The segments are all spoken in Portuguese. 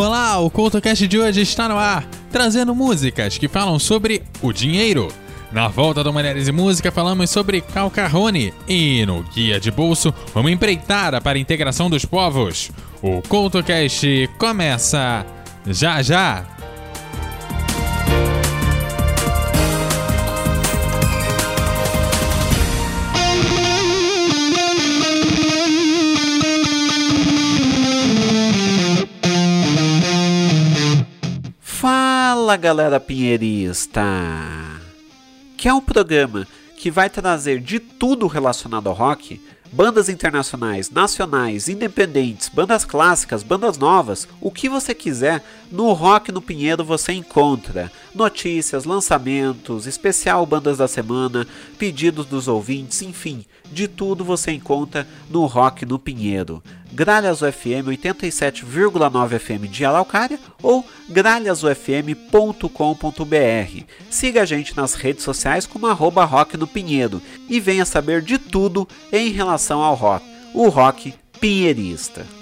Olá, o CultoCast de hoje está no ar, trazendo músicas que falam sobre o dinheiro. Na volta do Mulheres e Música falamos sobre Calcarrone e no Guia de Bolso vamos empreitar para a integração dos povos. O CultoCast começa já já! Fala galera pinheirista! Que é um programa que vai trazer de tudo relacionado ao rock, bandas internacionais, nacionais, independentes, bandas clássicas, bandas novas, o que você quiser, no Rock no Pinheiro você encontra notícias, lançamentos, especial bandas da semana, pedidos dos ouvintes, enfim, de tudo você encontra no Rock no Pinheiro. Gralhas UFM 87,9 FM de Araucária ou gralhasufm.com.br. Siga a gente nas redes sociais como arroba Rock no Pinheiro e venha saber de tudo em relação ao rock, o rock pinheirista.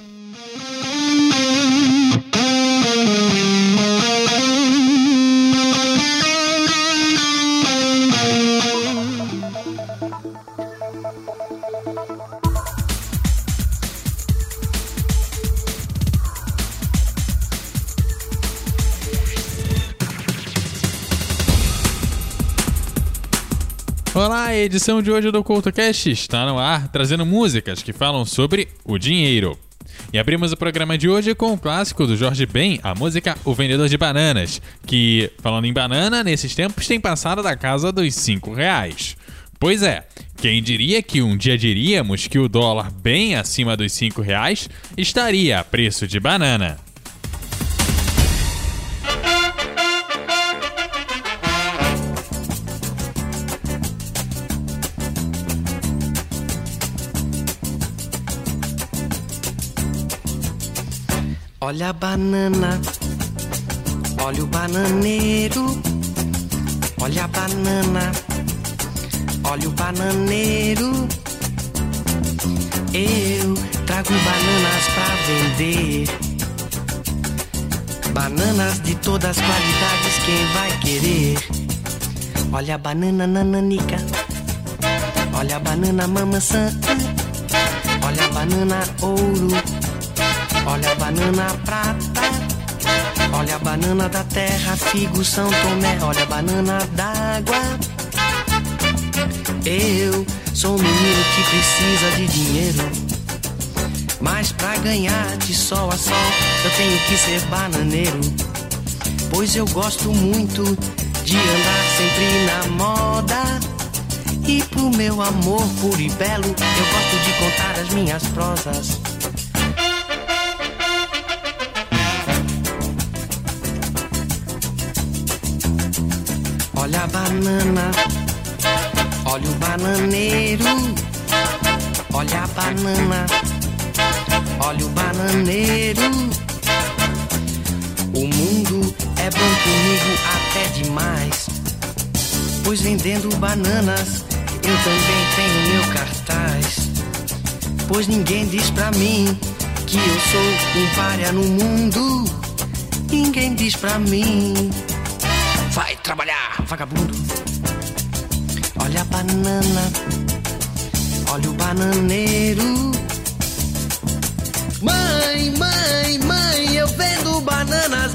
Olá, a edição de hoje do CultoCast está no ar, trazendo músicas que falam sobre o dinheiro. E abrimos o programa de hoje com o clássico do Jorge Ben, a música O Vendedor de Bananas, que, falando em banana, nesses tempos tem passado da casa dos 5 reais. Pois é, quem diria que um dia diríamos que o dólar bem acima dos 5 reais estaria a preço de banana? Olha a banana, olha o bananeiro, olha a banana, olha o bananeiro. Eu trago bananas pra vender. Bananas de todas as qualidades, quem vai querer? Olha a banana nananica, olha a banana mamaçã, olha a banana ouro. Olha a banana prata, olha a banana da terra, figo São Tomé, olha a banana d'água. Eu sou um menino que precisa de dinheiro, mas pra ganhar de sol a sol eu tenho que ser bananeiro, pois eu gosto muito de andar sempre na moda. E pro meu amor puro e belo, eu gosto de contar as minhas prosas. Banana, olha o bananeiro. Olha a banana, olha o bananeiro. O mundo é bom comigo até demais. Pois vendendo bananas, eu também tenho meu cartaz. Pois ninguém diz pra mim que eu sou um párea no mundo. Ninguém diz pra mim. Vai trabalhar, vagabundo. Olha a banana, olha o bananeiro. Mãe, mãe, mãe, eu vendo bananas,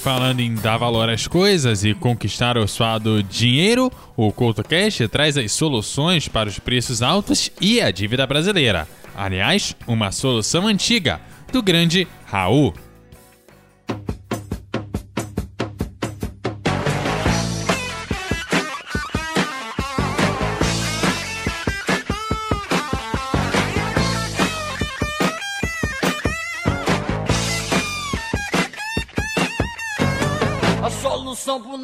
falando em dar valor às coisas e conquistar o suado dinheiro, o CoutoCast traz as soluções para os preços altos e a dívida brasileira. Aliás, uma solução antiga, do grande Raul.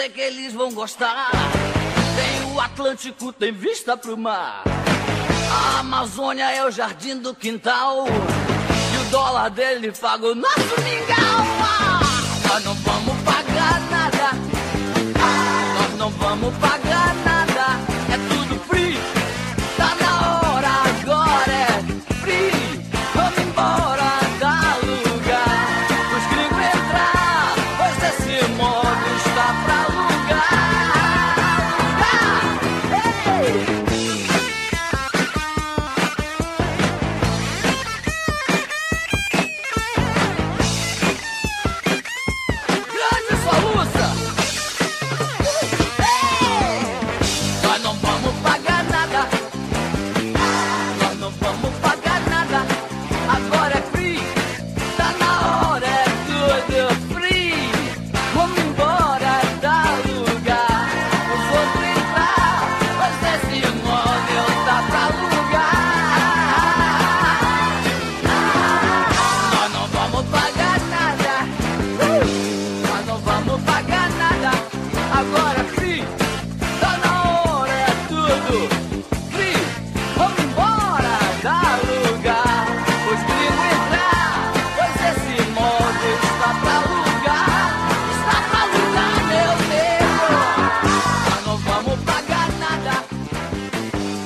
Sei que eles vão gostar. Tem o Atlântico, tem vista pro mar. A Amazônia é o jardim do quintal. E o dólar dele paga o nosso mingau. Vamos pagar nada. Agora free. Tá na hora, é tudo free. Vamos embora da lugar. Os gringos entrar. Pois esse imóvel está pra alugar. Está pra alugar, meu Deus. Nós não vamos pagar nada.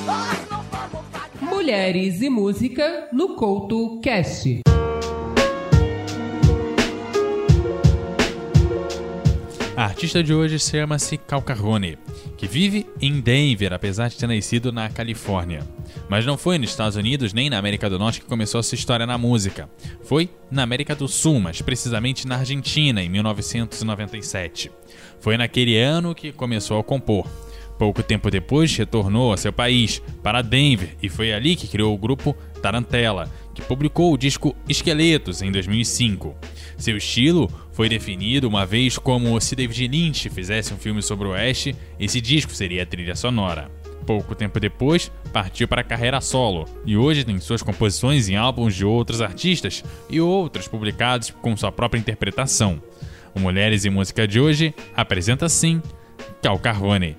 Nós não vamos pagar Mulheres e música no Couto Cast. Artista de hoje chama-se Cal Carrone, que vive em Denver, apesar de ter nascido na Califórnia. Mas não foi nos Estados Unidos nem na América do Norte que começou sua história na música. Foi na América do Sul, mas precisamente na Argentina, em 1997. Foi naquele ano que começou a compor. Pouco tempo depois, retornou a seu país, para Denver, e foi ali que criou o grupo Tarantella, que publicou o disco Esqueletos em 2005. Seu estilo foi definido uma vez como se David Lynch fizesse um filme sobre o Oeste, esse disco seria a trilha sonora. Pouco tempo depois, partiu para a carreira solo e hoje tem suas composições em álbuns de outros artistas e outros publicados com sua própria interpretação. O Mulheres e Música de hoje apresenta sim Cal Carvone.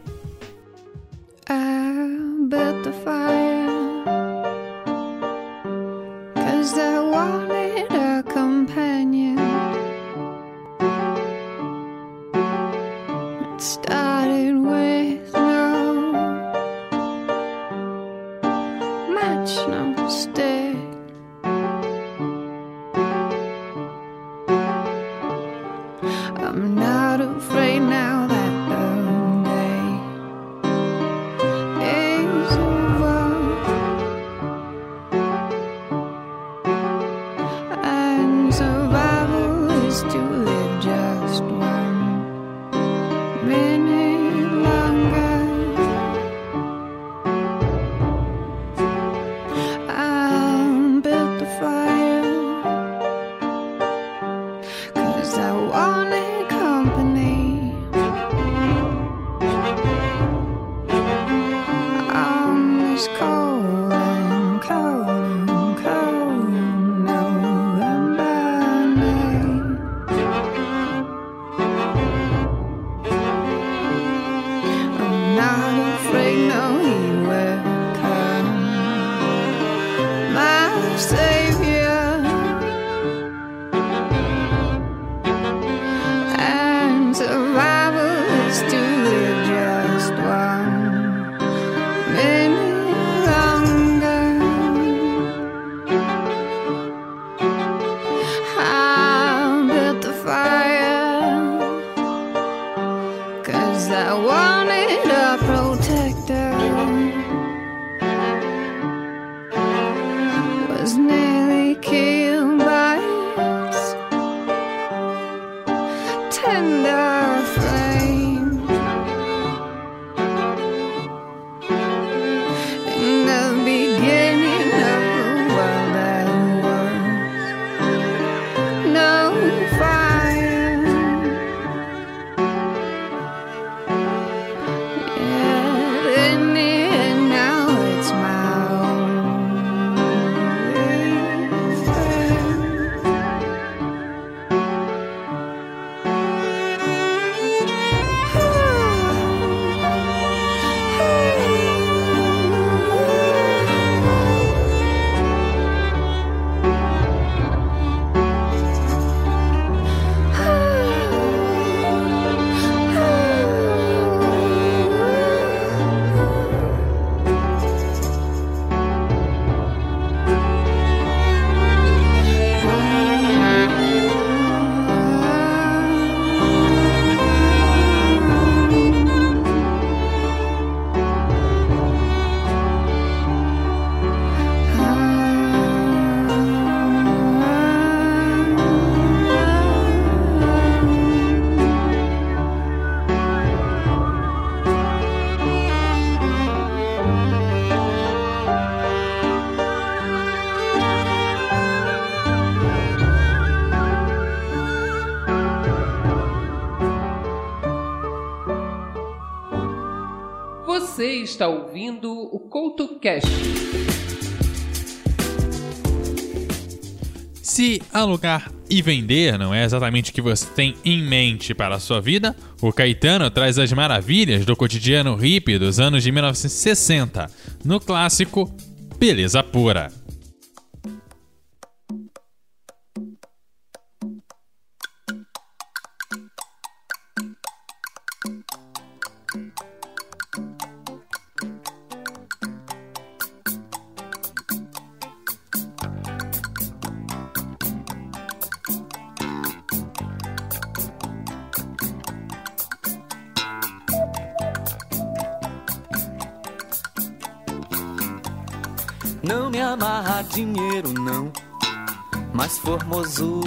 Se alugar e vender não é exatamente o que você tem em mente para a sua vida, o Caetano traz as maravilhas do cotidiano hippie dos anos de 1960, no clássico Beleza Pura.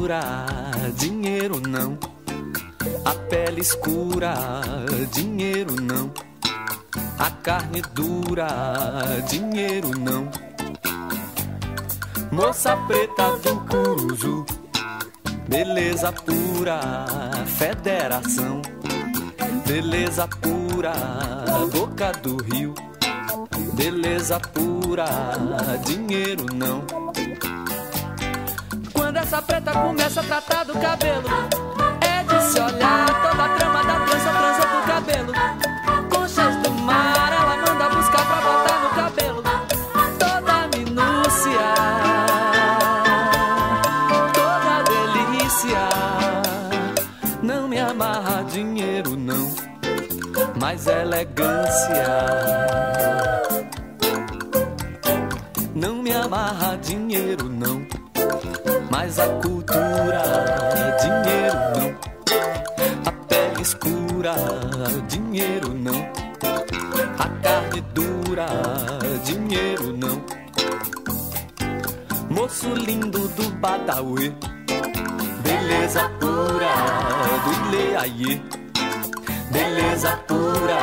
Formosura, dinheiro não. A pele escura, dinheiro não. A carne dura, dinheiro não. Moça preta do Curuzu, beleza pura, federação. Beleza pura, boca do rio. Beleza pura, dinheiro não. Essa preta começa a tratar do cabelo, é de se olhar toda a trama da trança, trança do cabelo. Conchas do mar, ela manda buscar pra botar no cabelo. Toda minúcia, toda delícia. Não me amarra dinheiro, não, mas elegância. Mas a cultura, dinheiro não. A pele escura, dinheiro não. A carne dura, dinheiro não. Moço lindo do Badawi, beleza pura do Ileaie. Beleza pura,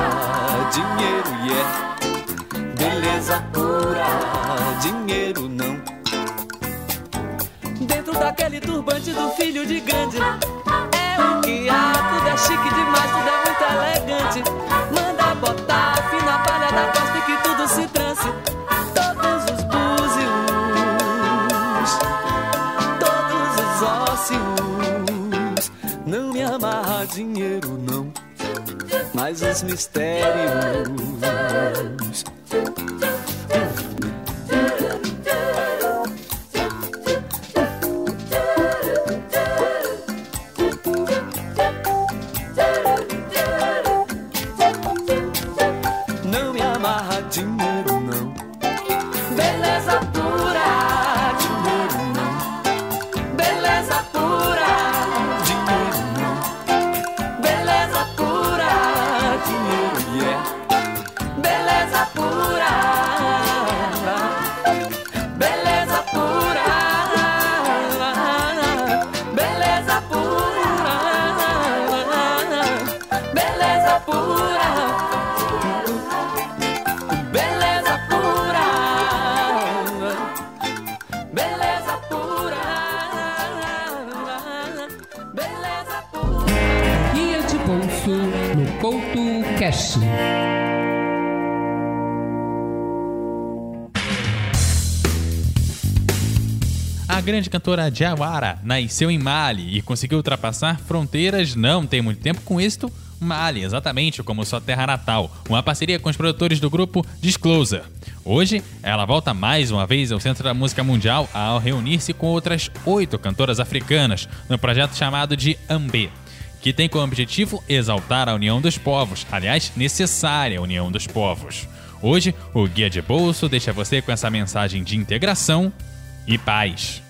dinheiro é. Yeah. Daquele turbante do filho de grande. É o que há, tudo é chique demais, tudo é muito elegante. Manda botar fina palha da costa e que tudo se trance. Todos os búzios, todos os ósseos. Não me amarra dinheiro, não. Mas os mistérios. Cash. A grande cantora Jawara nasceu em Mali e conseguiu ultrapassar fronteiras não tem muito tempo com êxito. Mali, exatamente como sua terra natal, uma parceria com os produtores do grupo Disclosure. Hoje, ela volta mais uma vez ao centro da música mundial ao reunir-se com outras oito cantoras africanas no projeto chamado de Ambé, que tem como objetivo exaltar a união dos povos, aliás, necessária união dos povos. Hoje, o Guia de Bolso deixa você com essa mensagem de integração e paz.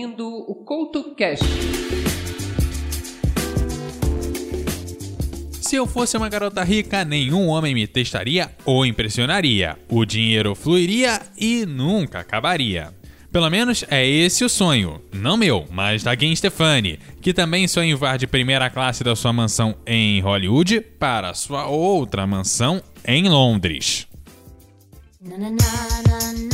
ouvindo o CoutoCast. Se eu fosse uma garota rica, nenhum homem me testaria ou impressionaria. O dinheiro fluiria e nunca acabaria. Pelo menos é esse o sonho, não meu, mas da Gwen Stefani, que também sonha em voar de primeira classe da sua mansão em Hollywood para sua outra mansão em Londres. Na, na, na,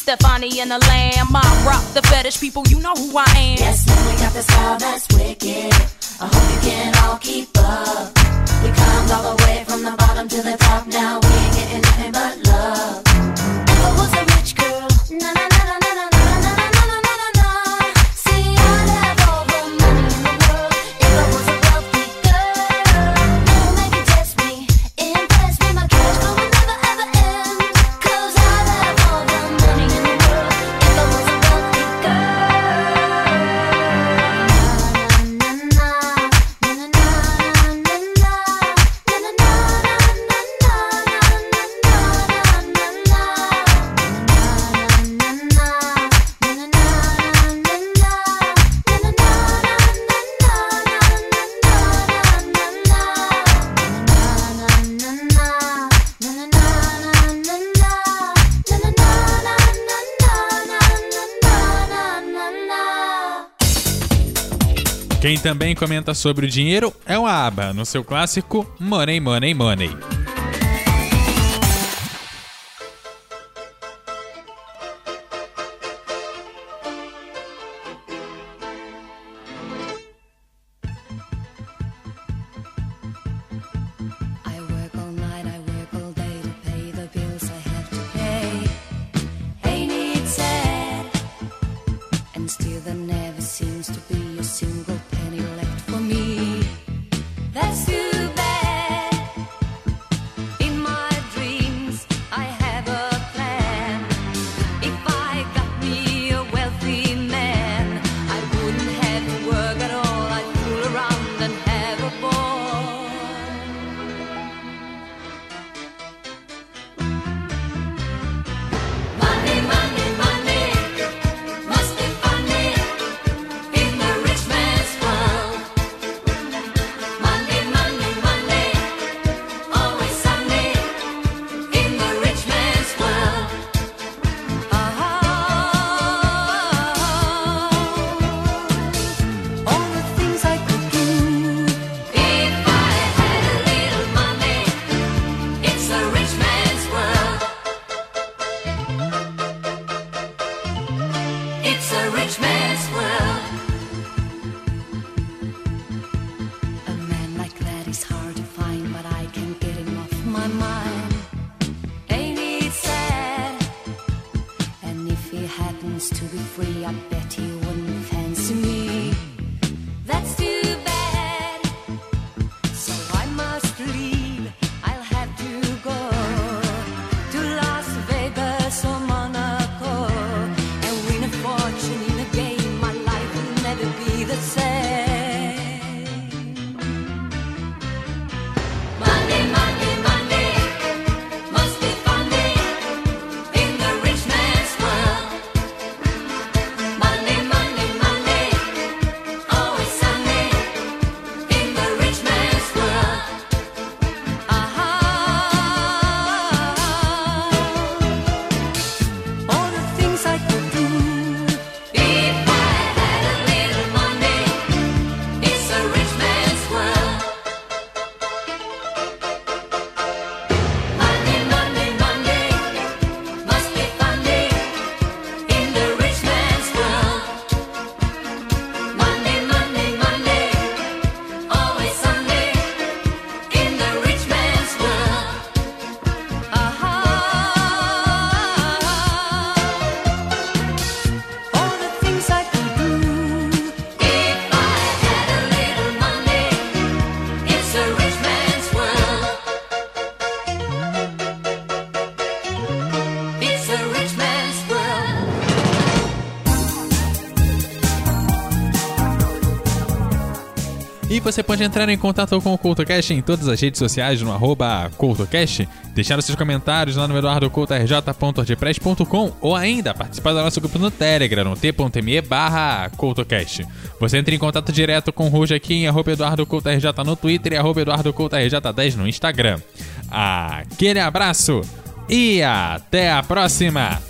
Stefani and the Lamb. I rock the fetish people, you know who I am. Yes, man, we got the style that's wicked. I hope you can all keep up. We climbed all the way from the bottom to the top. Now we ain't getting nothing but love. Quem também comenta sobre o dinheiro é o ABA, no seu clássico Money, Money, Money. the same. você pode entrar em contato com o CultoCast em todas as redes sociais, no arroba CultoCast, deixar os seus comentários lá no eduardocultorj.wordpress.com ou ainda participar do nosso grupo no Telegram, no t.me barra CultoCast. Você entra em contato direto com o Ruge aqui em arroba EduardoCultorj no Twitter e arroba EduardoCultorj10 no Instagram. Aquele abraço e até a próxima!